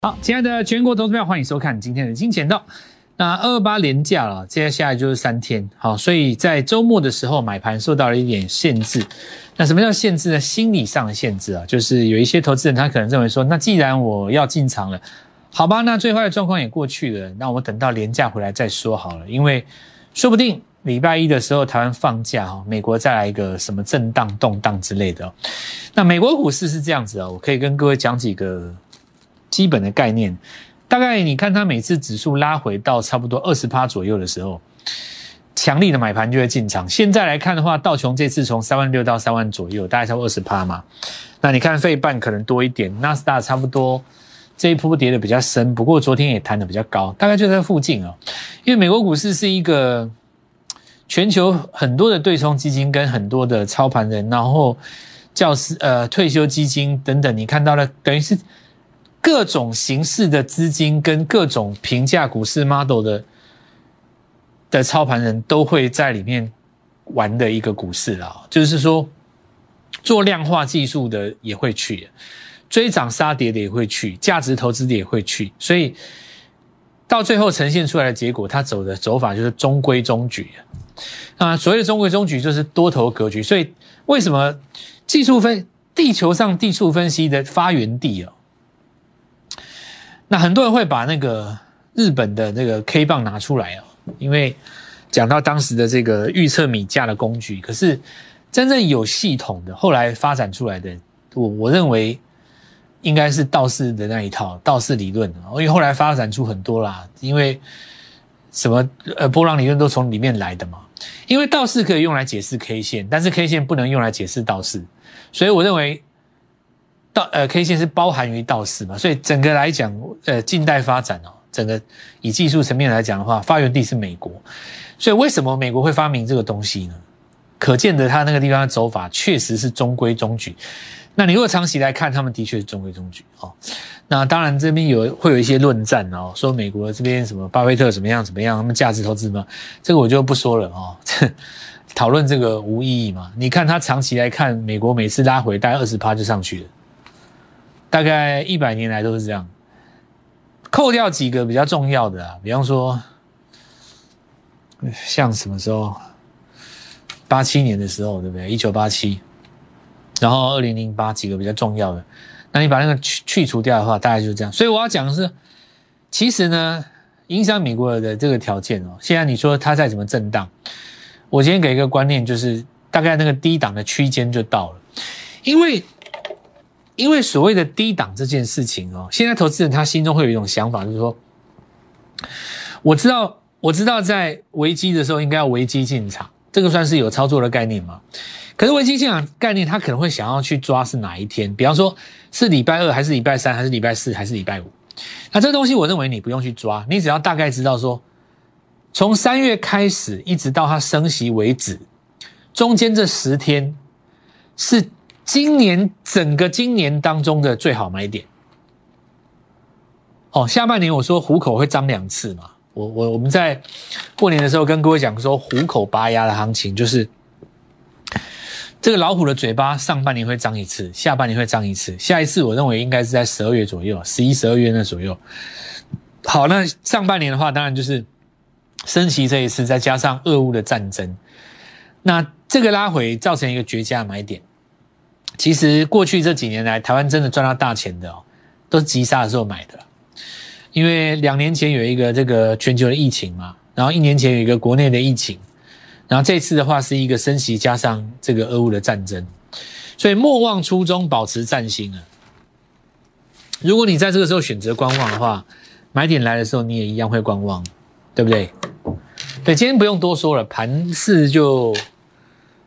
好，亲爱的全国投资票，欢迎收看今天的金钱道。那二八连假了，接下来就是三天，好，所以在周末的时候买盘受到了一点限制。那什么叫限制呢？心理上的限制啊，就是有一些投资人他可能认为说，那既然我要进场了，好吧，那最坏的状况也过去了，那我等到连假回来再说好了，因为说不定礼拜一的时候台湾放假哈，美国再来一个什么震荡动荡之类的。那美国股市是这样子啊，我可以跟各位讲几个。基本的概念，大概你看它每次指数拉回到差不多二十趴左右的时候，强力的买盘就会进场。现在来看的话，道琼这次从三万六到三万左右，大概差不二十趴嘛。那你看费半可能多一点，纳斯达差不多这一波跌的比较深，不过昨天也弹的比较高，大概就在附近啊。因为美国股市是一个全球很多的对冲基金跟很多的操盘人，然后教师呃退休基金等等，你看到了等于是。各种形式的资金跟各种评价股市 model 的的操盘人都会在里面玩的一个股市啦，就是说做量化技术的也会去，追涨杀跌的也会去，价值投资的也会去，所以到最后呈现出来的结果，它走的走法就是中规中矩啊。所谓的中规中矩就是多头格局，所以为什么技术分地球上技术分析的发源地哦？那很多人会把那个日本的那个 K 棒拿出来哦，因为讲到当时的这个预测米价的工具，可是真正有系统的后来发展出来的，我我认为应该是道士的那一套道士理论，因为后来发展出很多啦，因为什么呃波浪理论都从里面来的嘛，因为道士可以用来解释 K 线，但是 K 线不能用来解释道士，所以我认为。呃 K 线是包含于道氏嘛，所以整个来讲，呃，近代发展哦，整个以技术层面来讲的话，发源地是美国，所以为什么美国会发明这个东西呢？可见的，它那个地方的走法确实是中规中矩。那你如果长期来看，他们的确是中规中矩哦。那当然这边有会有一些论战哦，说美国这边什么巴菲特怎么样怎么样，他们价值投资嘛，这个我就不说了哦。讨论这个无意义嘛？你看他长期来看，美国每次拉回大概二十趴就上去了。大概一百年来都是这样，扣掉几个比较重要的啊，比方说，像什么时候，八七年的时候，对不对？一九八七，然后二零零八几个比较重要的，那你把那个去去除掉的话，大概就是这样。所以我要讲的是，其实呢，影响美国的这个条件哦，现在你说它再怎么震荡，我今天给一个观念，就是大概那个低档的区间就到了，因为。因为所谓的低档这件事情哦，现在投资人他心中会有一种想法，就是说，我知道，我知道在危机的时候应该要危机进场，这个算是有操作的概念吗？可是危机进场概念，他可能会想要去抓是哪一天，比方说是礼拜二还是礼拜三还是礼拜四还是礼拜五？那这东西我认为你不用去抓，你只要大概知道说，从三月开始一直到它升息为止，中间这十天是。今年整个今年当中的最好买点，哦，下半年我说虎口会张两次嘛，我我我们在过年的时候跟各位讲说虎口拔牙的行情，就是这个老虎的嘴巴上半年会张一次，下半年会张一次，下一次我认为应该是在十二月左右，十一、十二月那左右。好，那上半年的话，当然就是升旗这一次，再加上俄乌的战争，那这个拉回造成一个绝佳买点。其实过去这几年来，台湾真的赚到大钱的哦，都是急杀的时候买的。因为两年前有一个这个全球的疫情嘛，然后一年前有一个国内的疫情，然后这次的话是一个升息加上这个俄乌的战争，所以莫忘初衷，保持战心啊。如果你在这个时候选择观望的话，买点来的时候你也一样会观望，对不对？对，今天不用多说了，盘市就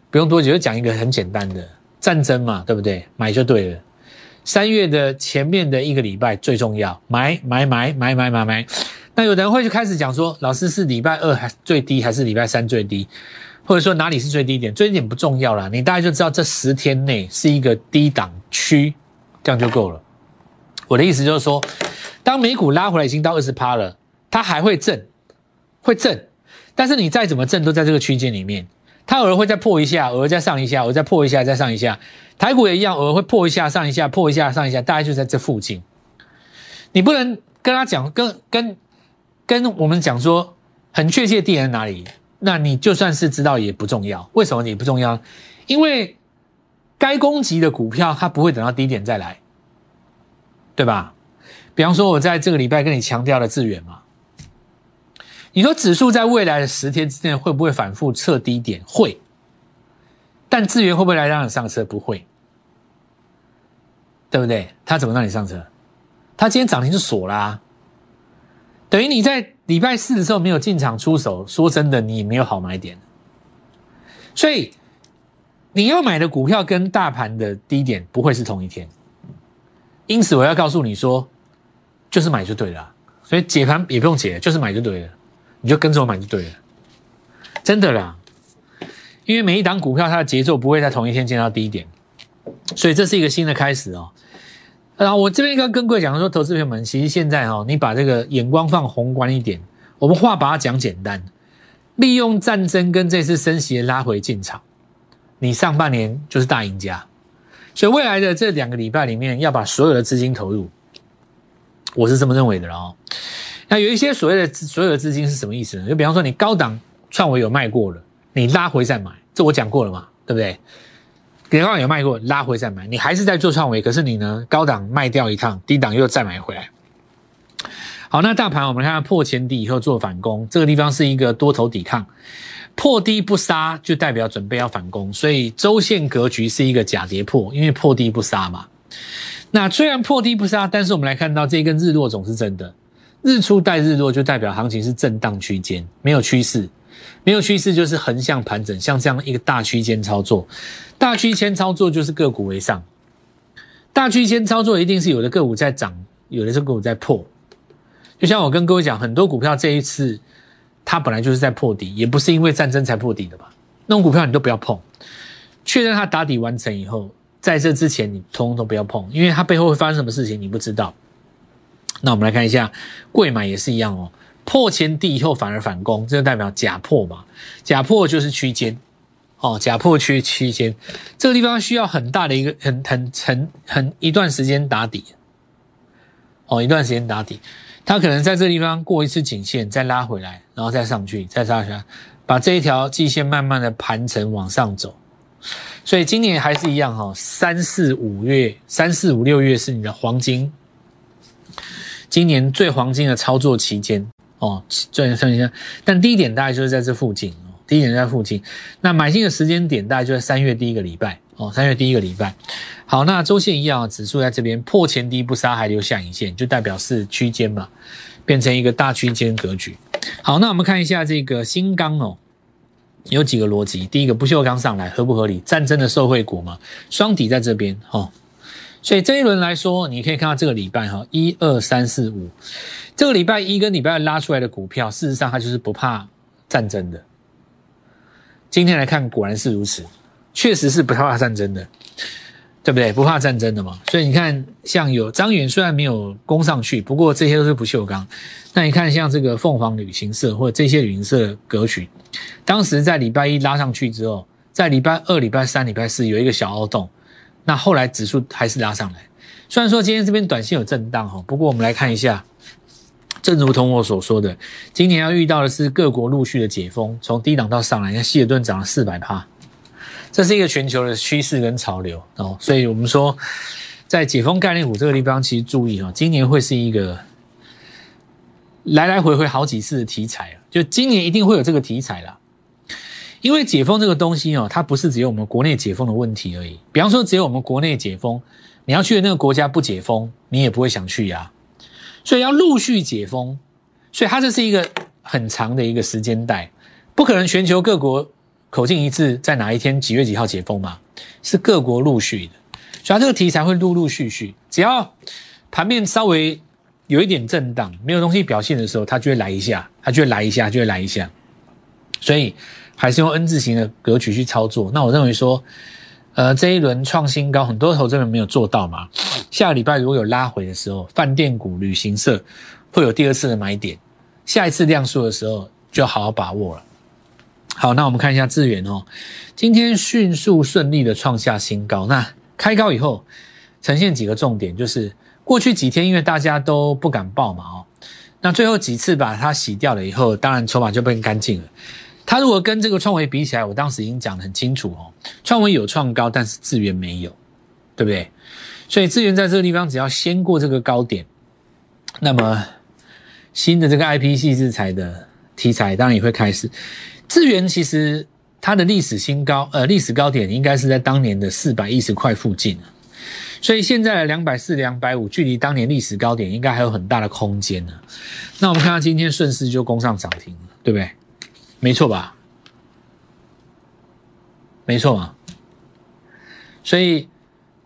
不用多久，就讲一个很简单的。战争嘛，对不对？买就对了。三月的前面的一个礼拜最重要，买买买买买买买。那有的人会就开始讲说，老师是礼拜二还最低，还是礼拜三最低？或者说哪里是最低点？最低点不重要了，你大概就知道这十天内是一个低档区，这样就够了。我的意思就是说，当美股拉回来已经到二十趴了，它还会震，会震，但是你再怎么震都在这个区间里面。它偶尔会再破一下，偶尔再上一下，偶尔再破一下，再上一下。台股也一样，偶尔会破一下，上一下，破一下，上一下，大概就在这附近。你不能跟他讲，跟跟跟我们讲说很确切地点在哪里，那你就算是知道也不重要。为什么你不重要？因为该攻击的股票它不会等到低点再来，对吧？比方说，我在这个礼拜跟你强调的资源嘛，你说指数在未来的十天之内会不会反复测低点？会，但资源会不会来让你上车？不会，对不对？他怎么让你上车？他今天涨停就锁啦，等于你在礼拜四的时候没有进场出手，说真的，你没有好买点。所以你要买的股票跟大盘的低点不会是同一天，因此我要告诉你说。就是买就对了，所以解盘也不用解，就是买就对了，你就跟着我买就对了，真的啦。因为每一档股票它的节奏不会在同一天见到低点，所以这是一个新的开始哦。然后我这边跟跟各位讲说，投资朋友们，其实现在哈，你把这个眼光放宏观一点，我们话把它讲简单，利用战争跟这次升息拉回进场，你上半年就是大赢家。所以未来的这两个礼拜里面，要把所有的资金投入。我是这么认为的哦。那有一些所谓的所有的资金是什么意思呢？就比方说你高档创维有卖过了，你拉回再买，这我讲过了嘛，对不对？高档有卖过，拉回再买，你还是在做创维，可是你呢，高档卖掉一趟，低档又再买回来。好，那大盘我们看破前低以后做反攻，这个地方是一个多头抵抗，破低不杀就代表准备要反攻，所以周线格局是一个假跌破，因为破低不杀嘛。那虽然破低不杀，但是我们来看到这根日落总是真的，日出带日落就代表行情是震荡区间，没有趋势，没有趋势就是横向盘整，像这样一个大区间操作，大区间操作就是个股为上，大区间操作一定是有的个股在涨，有的是个股在破，就像我跟各位讲，很多股票这一次它本来就是在破底，也不是因为战争才破底的吧，那种股票你都不要碰，确认它打底完成以后。在这之前，你通通都不要碰，因为它背后会发生什么事情，你不知道。那我们来看一下，贵买也是一样哦，破前低以后反而反攻，这就代表假破嘛？假破就是区间，哦，假破区区间，这个地方需要很大的一个很很很很一段时间打底，哦，一段时间打底，它可能在这个地方过一次颈线，再拉回来，然后再上去，再拉下来，把这一条季线慢慢的盘成往上走。所以今年还是一样哈，三四五月、三四五六月是你的黄金，今年最黄金的操作期间哦。最算一下，但低点大概就是在这附近哦，低点在附近。那买进的时间点大概就在三月第一个礼拜哦，三月第一个礼拜。好，那周线一样，指数在这边破前低不杀，还留下影线，就代表是区间嘛，变成一个大区间格局。好，那我们看一下这个新钢哦。有几个逻辑，第一个不锈钢上来合不合理？战争的受惠股嘛，双底在这边哈，所以这一轮来说，你可以看到这个礼拜哈，一二三四五，这个礼拜一跟礼拜二拉出来的股票，事实上它就是不怕战争的。今天来看，果然是如此，确实是不怕战争的。对不对？不怕战争的嘛，所以你看，像有张远虽然没有攻上去，不过这些都是不锈钢。那你看，像这个凤凰旅行社或者这些旅行社格局，当时在礼拜一拉上去之后，在礼拜二、礼拜三、礼拜四有一个小凹洞，那后来指数还是拉上来。虽然说今天这边短线有震荡哈，不过我们来看一下，正如同我所说的，今年要遇到的是各国陆续的解封，从低档到上来，你看希尔顿涨了四百帕。这是一个全球的趋势跟潮流哦，所以我们说，在解封概念股这个地方，其实注意啊，今年会是一个来来回回好几次的题材啊，就今年一定会有这个题材啦。因为解封这个东西哦，它不是只有我们国内解封的问题而已。比方说，只有我们国内解封，你要去的那个国家不解封，你也不会想去呀。所以要陆续解封，所以它这是一个很长的一个时间带，不可能全球各国。口径一致，在哪一天几月几号解封嘛？是各国陆续的，所以它这个题材会陆陆续续。只要盘面稍微有一点震荡，没有东西表现的时候，它就会来一下，它就会来一下，就会来一下。所以还是用 N 字形的格局去操作。那我认为说，呃，这一轮创新高，很多投资人没有做到嘛。下个礼拜如果有拉回的时候，饭店股、旅行社会有第二次的买点，下一次量缩的时候就好好把握了。好，那我们看一下智源哦，今天迅速顺利的创下新高。那开高以后，呈现几个重点，就是过去几天因为大家都不敢报嘛，哦，那最后几次把它洗掉了以后，当然筹码就变干净了。它如果跟这个创维比起来，我当时已经讲得很清楚哦，创维有创高，但是资源没有，对不对？所以资源在这个地方只要先过这个高点，那么新的这个 IP 系制裁的题材当然也会开始。资源其实它的历史新高，呃，历史高点应该是在当年的四百一十块附近所以现在的两百四、两百五，距离当年历史高点应该还有很大的空间呢。那我们看到今天顺势就攻上涨停了，对不对？没错吧？没错嘛。所以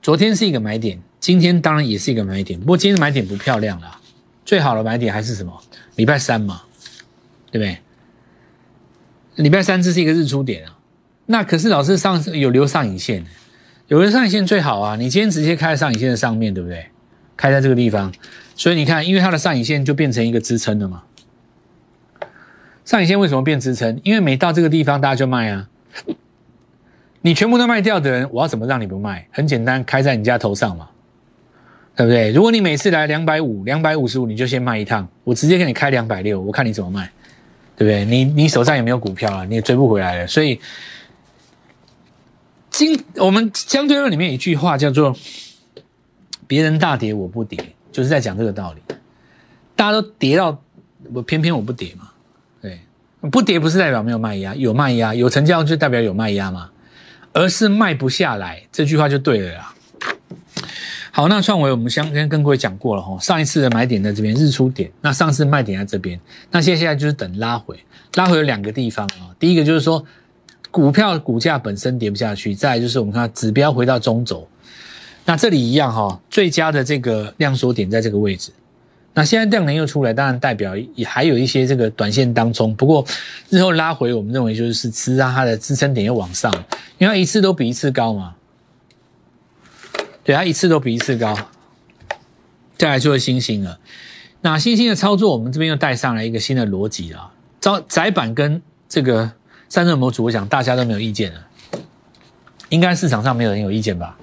昨天是一个买点，今天当然也是一个买点。不过今天买点不漂亮了，最好的买点还是什么？礼拜三嘛，对不对？礼拜三这是一个日出点啊。那可是老师上有留上影线。有留上影线最好啊！你今天直接开在上影线的上面对不对？开在这个地方，所以你看，因为它的上影线就变成一个支撑了嘛。上影线为什么变支撑？因为每到这个地方，大家就卖啊。你全部都卖掉的人，我要怎么让你不卖？很简单，开在你家头上嘛，对不对？如果你每次来两百五、两百五十五，你就先卖一趟，我直接给你开两百六，我看你怎么卖，对不对？你你手上也没有股票啊，你也追不回来了，所以。今我们相对论里面一句话叫做“别人大跌我不跌”，就是在讲这个道理。大家都跌到我，偏偏我不跌嘛？不跌不是代表没有卖压，有卖压，有成交就代表有卖压嘛？而是卖不下来，这句话就对了啦。好，那创维我们相跟跟各位讲过了哈，上一次的买点在这边，日出点，那上次卖点在这边，那现在就是等拉回，拉回有两个地方啊，第一个就是说。股票股价本身跌不下去，再就是我们看指标回到中轴，那这里一样哈，最佳的这个量缩点在这个位置。那现在量能又出来，当然代表也还有一些这个短线当中，不过日后拉回，我们认为就是支撑它的支撑点又往上，因为它一次都比一次高嘛。对，它一次都比一次高。再来就是星星了，那星星的操作，我们这边又带上来一个新的逻辑啊，招窄板跟这个。三热模组，我想大家都没有意见了，应该市场上没有人有意见吧？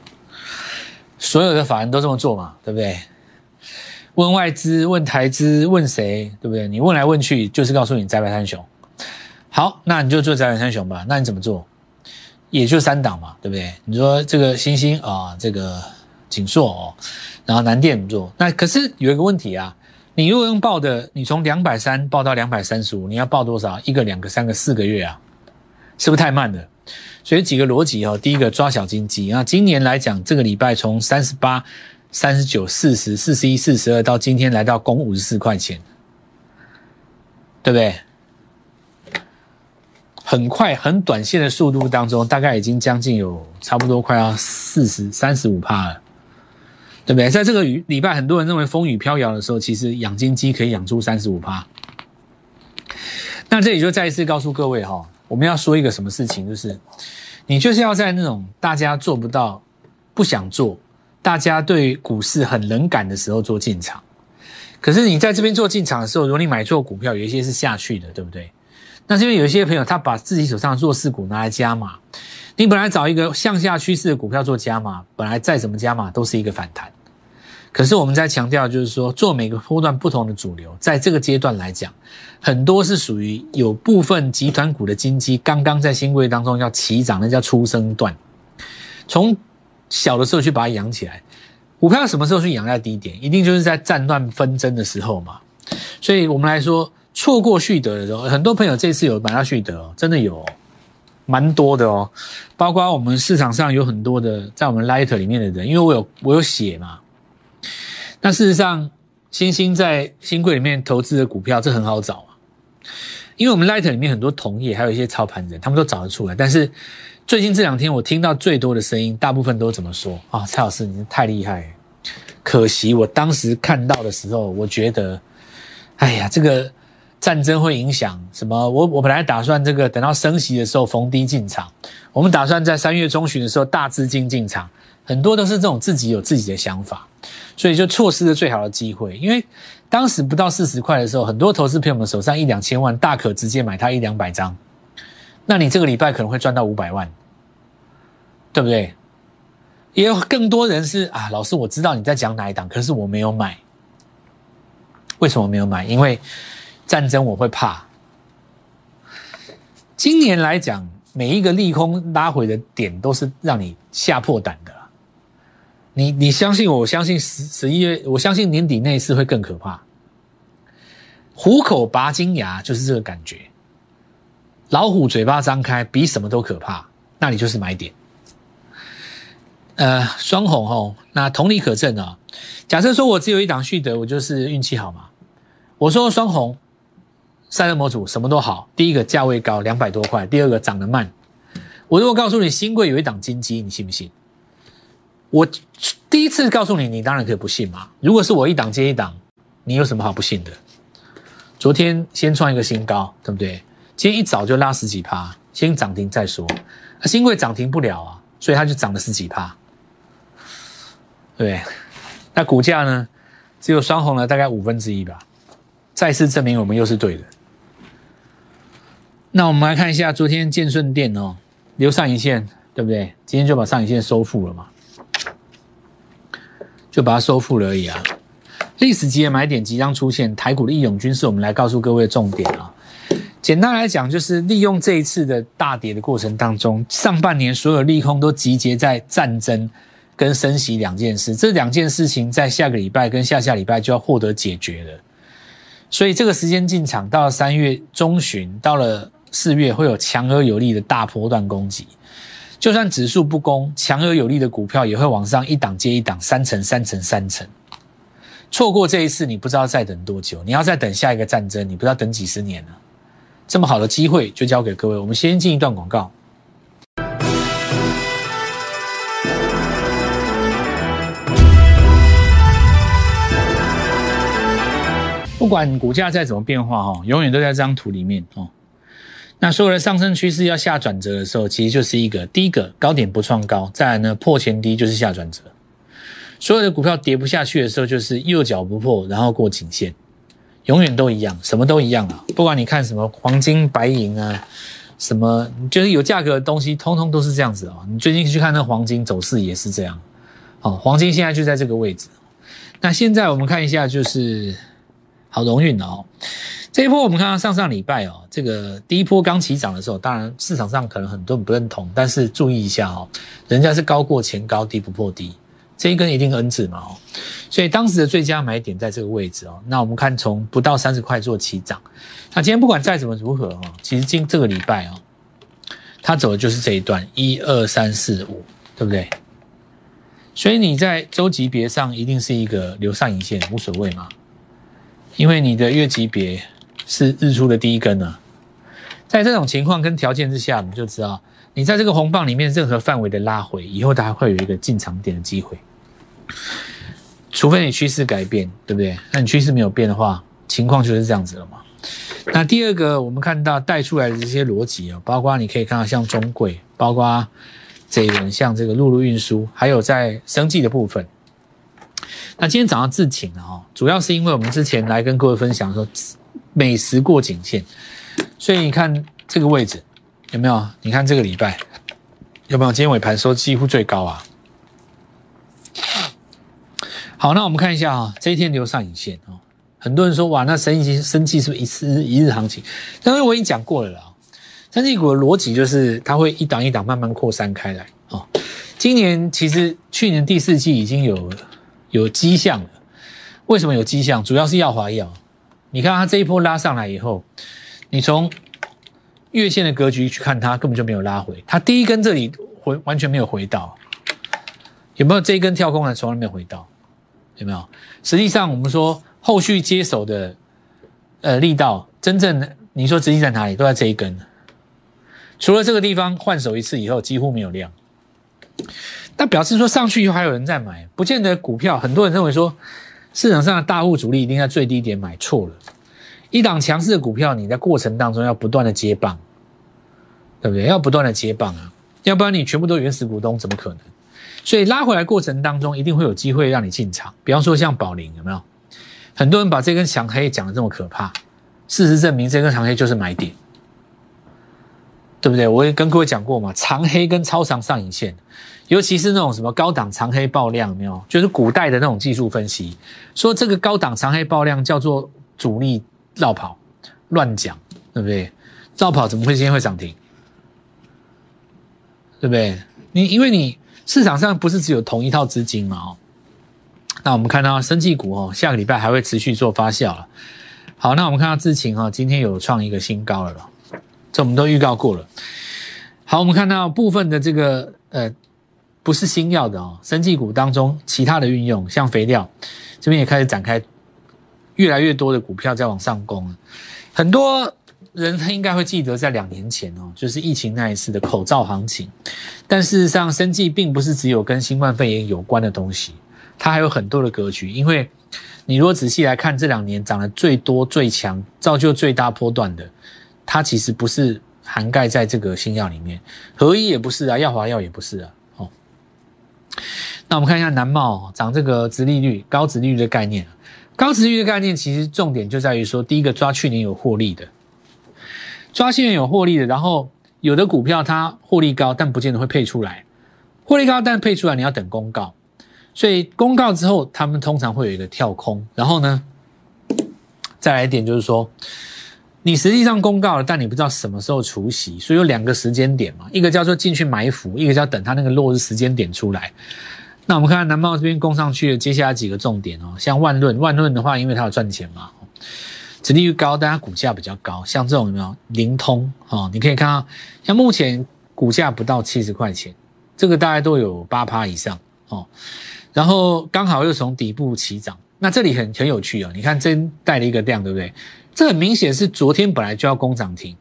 所有的法人都这么做嘛，对不对？问外资，问台资，问谁，对不对？你问来问去，就是告诉你窄板三雄。好，那你就做窄板三雄吧。那你怎么做？也就三档嘛，对不对？你说这个星星啊，这个锦硕哦，然后南电怎么做？那可是有一个问题啊。你如果用报的，你从两百三报到两百三十五，你要报多少？一个、两个、三个、四个月啊？是不是太慢了？所以几个逻辑哦。第一个抓小金鸡那今年来讲，这个礼拜从三十八、三十九、四十四、十一、四十二到今天来到攻五十四块钱，对不对？很快、很短线的速度当中，大概已经将近有差不多快要四十三十五帕了，对不对？在这个雨礼拜，很多人认为风雨飘摇的时候，其实养金鸡可以养出三十五帕。那这里就再一次告诉各位哈。我们要说一个什么事情，就是你就是要在那种大家做不到、不想做、大家对股市很冷感的时候做进场。可是你在这边做进场的时候，如果你买错股票，有一些是下去的，对不对？那这边有一些朋友，他把自己手上弱势股拿来加码。你本来找一个向下趋势的股票做加码，本来再怎么加码都是一个反弹。可是我们在强调，就是说做每个波段不同的主流，在这个阶段来讲，很多是属于有部分集团股的金基刚刚在新贵当中要起涨，那叫出生段。从小的时候去把它养起来，股票什么时候去养在低点？一定就是在战乱纷争的时候嘛。所以我们来说，错过旭德的时候，很多朋友这次有买到旭德，真的有蛮多的哦。包括我们市场上有很多的在我们 Light 里面的人，因为我有我有写嘛。那事实上，星星在新贵里面投资的股票，这很好找啊。因为我们 Light 里面很多同业，还有一些操盘人，他们都找得出来。但是最近这两天，我听到最多的声音，大部分都怎么说啊？蔡老师，你太厉害！可惜我当时看到的时候，我觉得，哎呀，这个战争会影响什么？我我本来打算这个等到升息的时候逢低进场，我们打算在三月中旬的时候大资金进场，很多都是这种自己有自己的想法。所以就错失了最好的机会，因为当时不到四十块的时候，很多投资朋友们手上一两千万，大可直接买它一两百张，那你这个礼拜可能会赚到五百万，对不对？也有更多人是啊，老师我知道你在讲哪一档，可是我没有买。为什么没有买？因为战争我会怕。今年来讲，每一个利空拉回的点都是让你吓破胆的。你你相信我，我相信十十一月，我相信年底那次会更可怕。虎口拔金牙就是这个感觉，老虎嘴巴张开比什么都可怕，那你就是买点。呃，双红哦，那同理可证啊。假设说我只有一档续德，我就是运气好嘛。我说双红，散热模组什么都好，第一个价位高两百多块，第二个涨得慢。我如果告诉你新贵有一档金鸡，你信不信？我第一次告诉你，你当然可以不信嘛。如果是我一档接一档，你有什么好不信的？昨天先创一个新高，对不对？今天一早就拉十几趴，先涨停再说。新贵涨停不了啊，所以它就涨了十几趴。对，那股价呢？只有双红了大概五分之一吧。再次证明我们又是对的。那我们来看一下昨天建顺店哦，留上影线，对不对？今天就把上影线收复了嘛。就把它收复了而已啊！历史级的买点即将出现，台股的义勇军是我们来告诉各位的重点啊。简单来讲，就是利用这一次的大跌的过程当中，上半年所有利空都集结在战争跟升息两件事，这两件事情在下个礼拜跟下下礼拜就要获得解决了。所以这个时间进场，到了三月中旬，到了四月会有强而有力的大波段攻击。就算指数不攻，强而有力的股票也会往上一档接一档，三层三层三层。错过这一次，你不知道再等多久。你要再等下一个战争，你不知道等几十年了。这么好的机会，就交给各位。我们先进一段广告。不管股价再怎么变化，哈，永远都在这张图里面哦。那所有的上升趋势要下转折的时候，其实就是一个第一个高点不创高，再来呢破前低就是下转折。所有的股票跌不下去的时候，就是右脚不破，然后过颈线，永远都一样，什么都一样啊。不管你看什么黄金、白银啊，什么就是有价格的东西，通通都是这样子啊。你最近去看那黄金走势也是这样，好，黄金现在就在这个位置。那现在我们看一下，就是好荣运哦。这一波我们看到上上礼拜哦，这个第一波刚起涨的时候，当然市场上可能很多人不认同，但是注意一下哦，人家是高过前高，低不破低，这一根一定 N 字嘛哦，所以当时的最佳买点在这个位置哦。那我们看从不到三十块做起涨，那今天不管再怎么如何哦，其实今这个礼拜哦，它走的就是这一段一二三四五，对不对？所以你在周级别上一定是一个留上影线无所谓嘛，因为你的月级别。是日出的第一根呢，在这种情况跟条件之下，我们就知道，你在这个红棒里面任何范围的拉回，以后它会有一个进场点的机会，除非你趋势改变，对不对？那你趋势没有变的话，情况就是这样子了嘛。那第二个，我们看到带出来的这些逻辑啊，包括你可以看到像中贵，包括这一轮像这个陆路运输，还有在生计的部分。那今天早上自请了哦，主要是因为我们之前来跟各位分享说。美食过颈线，所以你看这个位置有没有？你看这个礼拜有没有？今天尾盘收几乎最高啊。好，那我们看一下啊，这一天留上影线哦。很多人说哇，那生意生气是不是一次一日行情？但是我已经讲过了啦，生技股的逻辑就是它会一档一档慢慢扩散开来哦。今年其实去年第四季已经有有迹象了，为什么有迹象？主要是耀华药。你看它这一波拉上来以后，你从月线的格局去看，它根本就没有拉回。它第一根这里回完全没有回到，有没有这一根跳空呢？从来没有回到，有没有？实际上我们说后续接手的呃力道，真正你说资金在哪里？都在这一根。除了这个地方换手一次以后，几乎没有量。那表示说上去以后还有人在买，不见得股票。很多人认为说。市场上的大户主力一定在最低点买错了，一档强势的股票，你在过程当中要不断的接棒，对不对？要不断的接棒啊，要不然你全部都原始股东怎么可能？所以拉回来过程当中，一定会有机会让你进场。比方说像宝林有没有？很多人把这根长黑讲的这么可怕，事实证明这根长黑就是买点。对不对？我也跟各位讲过嘛，长黑跟超长上影线，尤其是那种什么高档长黑爆量，没有？就是古代的那种技术分析，说这个高档长黑爆量叫做主力绕跑，乱讲，对不对？绕跑怎么会今天会涨停？对不对？你因为你市场上不是只有同一套资金嘛？哦，那我们看到生技股哦，下个礼拜还会持续做发酵了。好，那我们看到智勤哈，今天有创一个新高了。这我们都预告过了。好，我们看到部分的这个呃，不是新药的哦，生技股当中其他的运用，像肥料这边也开始展开，越来越多的股票在往上攻。很多人应该会记得，在两年前哦，就是疫情那一次的口罩行情。但事实上，生技并不是只有跟新冠肺炎有关的东西，它还有很多的格局。因为你如果仔细来看，这两年涨得最多、最强、造就最大波段的。它其实不是涵盖在这个新药里面，合一也不是啊，药华药也不是啊。那我们看一下南茂涨这个殖利率高殖利率的概念，高殖利率的概念其实重点就在于说，第一个抓去年有获利的，抓去年有获利的，然后有的股票它获利高，但不见得会配出来，获利高但配出来你要等公告，所以公告之后他们通常会有一个跳空，然后呢，再来一点就是说。你实际上公告了，但你不知道什么时候除息，所以有两个时间点嘛，一个叫做进去埋伏，一个叫等它那个落日时间点出来。那我们看看南茂这边攻上去的，接下来几个重点哦，像万润，万润的话，因为它有赚钱嘛，殖利率高，但它股价比较高。像这种有没有灵通哦？你可以看到，像目前股价不到七十块钱，这个大概都有八趴以上哦。然后刚好又从底部起涨，那这里很很有趣哦，你看这带了一个量，对不对？这很明显是昨天本来就要攻涨停，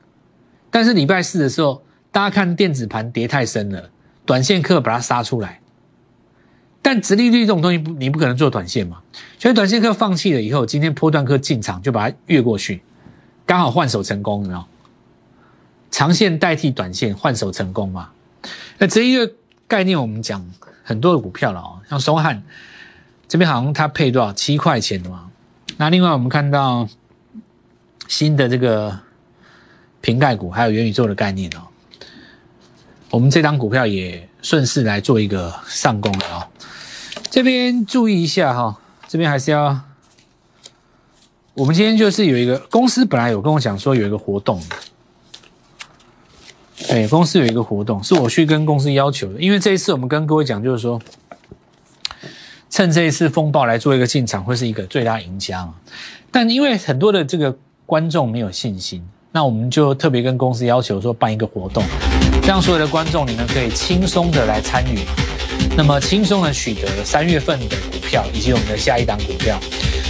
但是礼拜四的时候，大家看电子盘跌太深了，短线客把它杀出来。但直利率这种东西不，你不可能做短线嘛，所以短线客放弃了以后，今天波段客进场就把它越过去，刚好换手成功，有没有？长线代替短线，换手成功嘛？那这一个概念我们讲很多的股票了哦，像松汉这边好像它配多少七块钱的嘛？那另外我们看到。新的这个瓶盖股，还有元宇宙的概念哦，我们这张股票也顺势来做一个上攻了哦。这边注意一下哈，这边还是要，我们今天就是有一个公司本来有跟我讲说有一个活动，对，公司有一个活动是我去跟公司要求的，因为这一次我们跟各位讲就是说，趁这一次风暴来做一个进场会是一个最大赢家，但因为很多的这个。观众没有信心，那我们就特别跟公司要求说办一个活动，让所有的观众你们可以轻松的来参与，那么轻松的取得三月份的股票以及我们的下一档股票，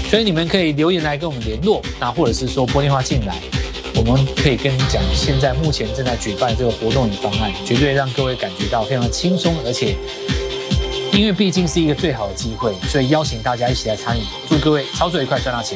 所以你们可以留言来跟我们联络，那或者是说拨电话进来，我们可以跟你讲现在目前正在举办这个活动与方案，绝对让各位感觉到非常的轻松，而且因为毕竟是一个最好的机会，所以邀请大家一起来参与，祝各位操作愉快，赚大钱。